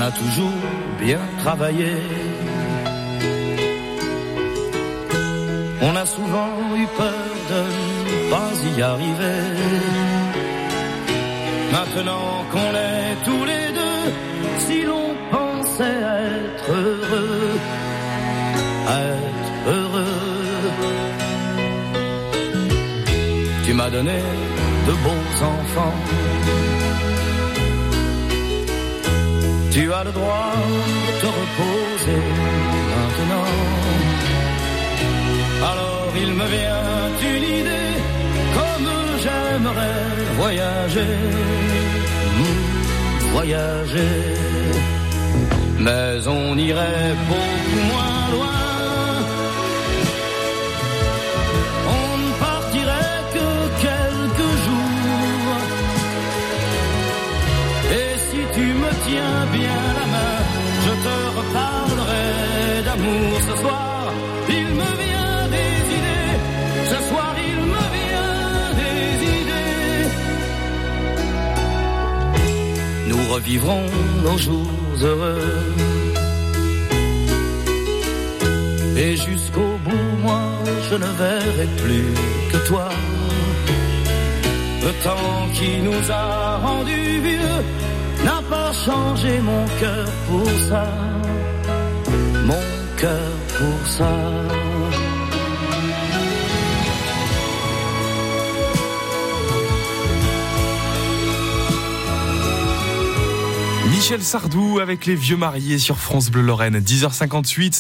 A toujours bien travaillé. On a souvent eu peur de ne pas y arriver. Maintenant qu'on est tous les deux, si l'on pensait être heureux, être heureux. Tu m'as donné de beaux enfants. Tu as le droit de te reposer maintenant. Alors il me vient une idée, comme j'aimerais voyager, mm, voyager. Mais on irait beaucoup moins loin. Revivrons nos jours heureux. Et jusqu'au bout, moi, je ne verrai plus que toi. Le temps qui nous a rendus vieux n'a pas changé mon cœur pour ça. Mon cœur pour ça. Michel Sardou avec les vieux mariés sur France Bleu Lorraine. 10h58.